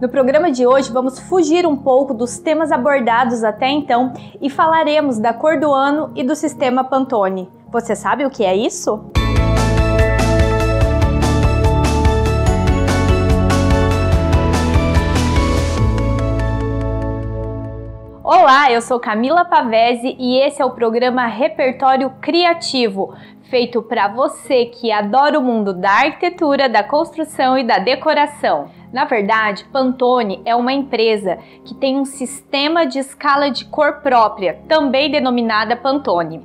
No programa de hoje vamos fugir um pouco dos temas abordados até então e falaremos da cor do ano e do sistema Pantone. Você sabe o que é isso? Olá, eu sou Camila Pavese e esse é o programa Repertório Criativo, feito para você que adora o mundo da arquitetura, da construção e da decoração. Na verdade, Pantone é uma empresa que tem um sistema de escala de cor própria, também denominada Pantone.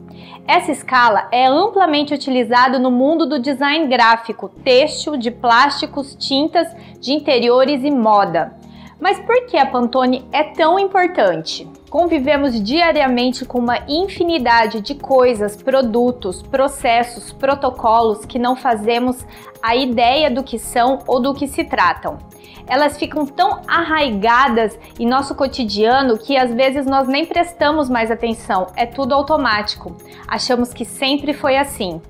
Essa escala é amplamente utilizada no mundo do design gráfico, têxtil, de plásticos, tintas, de interiores e moda. Mas por que a Pantone é tão importante? Convivemos diariamente com uma infinidade de coisas, produtos, processos, protocolos que não fazemos a ideia do que são ou do que se tratam. Elas ficam tão arraigadas em nosso cotidiano que às vezes nós nem prestamos mais atenção, é tudo automático. Achamos que sempre foi assim.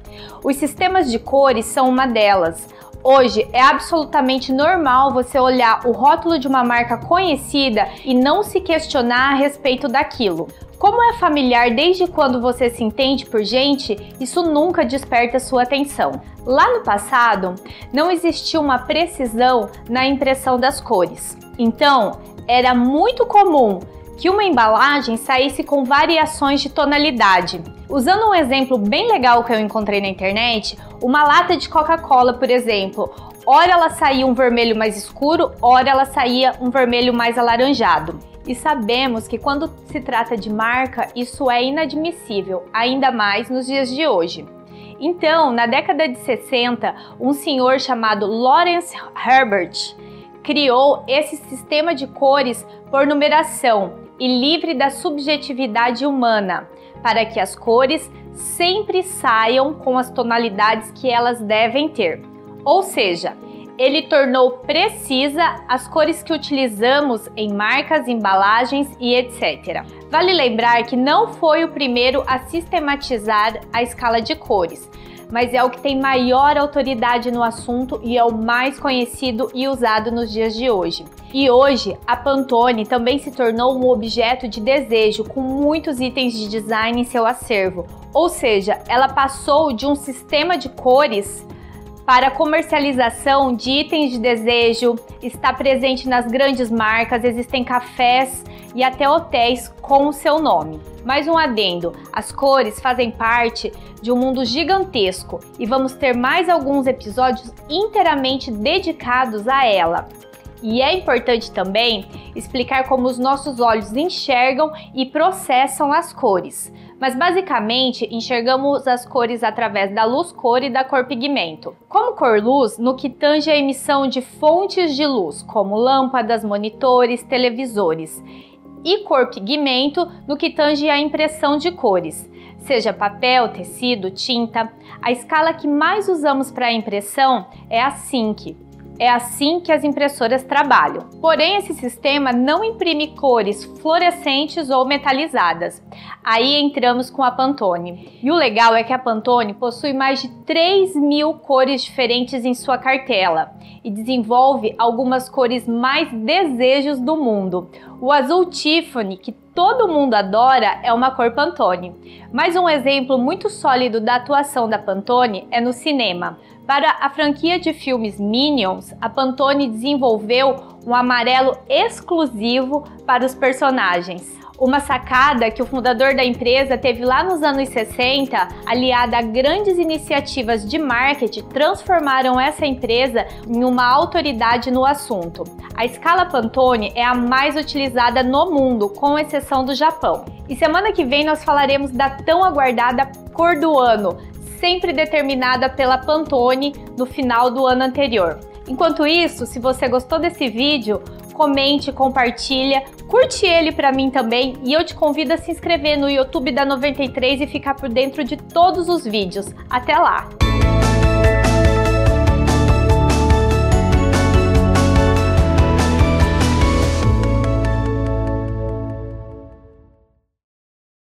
Os sistemas de cores são uma delas. Hoje é absolutamente normal você olhar o rótulo de uma marca conhecida e não se questionar a respeito daquilo. Como é familiar desde quando você se entende por gente, isso nunca desperta sua atenção. Lá no passado, não existia uma precisão na impressão das cores. Então, era muito comum que uma embalagem saísse com variações de tonalidade. Usando um exemplo bem legal que eu encontrei na internet, uma lata de Coca-Cola, por exemplo, ora ela saía um vermelho mais escuro, ora ela saía um vermelho mais alaranjado. E sabemos que quando se trata de marca, isso é inadmissível, ainda mais nos dias de hoje. Então, na década de 60, um senhor chamado Lawrence Herbert criou esse sistema de cores por numeração e livre da subjetividade humana, para que as cores sempre saiam com as tonalidades que elas devem ter. Ou seja, ele tornou precisa as cores que utilizamos em marcas, embalagens e etc. Vale lembrar que não foi o primeiro a sistematizar a escala de cores, mas é o que tem maior autoridade no assunto e é o mais conhecido e usado nos dias de hoje. E hoje, a Pantone também se tornou um objeto de desejo com muitos itens de design em seu acervo. Ou seja, ela passou de um sistema de cores para comercialização de itens de desejo, está presente nas grandes marcas, existem cafés e até hotéis com o seu nome. Mais um adendo: as cores fazem parte de um mundo gigantesco e vamos ter mais alguns episódios inteiramente dedicados a ela. E é importante também explicar como os nossos olhos enxergam e processam as cores. Mas basicamente enxergamos as cores através da luz-cor e da cor-pigmento. Como cor-luz, no que tange a emissão de fontes de luz, como lâmpadas, monitores, televisores. E cor-pigmento, no que tange a impressão de cores, seja papel, tecido, tinta. A escala que mais usamos para impressão é a SYNC, é assim que as impressoras trabalham. Porém, esse sistema não imprime cores fluorescentes ou metalizadas. Aí entramos com a Pantone. E o legal é que a Pantone possui mais de 3 mil cores diferentes em sua cartela e desenvolve algumas cores mais desejos do mundo. O azul Tiffany, que todo mundo adora, é uma cor Pantone. Mais um exemplo muito sólido da atuação da Pantone é no cinema. Para a franquia de filmes Minions, a Pantone desenvolveu um amarelo exclusivo para os personagens. Uma sacada que o fundador da empresa teve lá nos anos 60, aliada a grandes iniciativas de marketing, transformaram essa empresa em uma autoridade no assunto. A escala Pantone é a mais utilizada no mundo, com exceção do Japão. E semana que vem nós falaremos da tão aguardada cor do ano, sempre determinada pela Pantone no final do ano anterior. Enquanto isso, se você gostou desse vídeo, comente, compartilha, curte ele para mim também e eu te convido a se inscrever no YouTube da 93 e ficar por dentro de todos os vídeos. Até lá!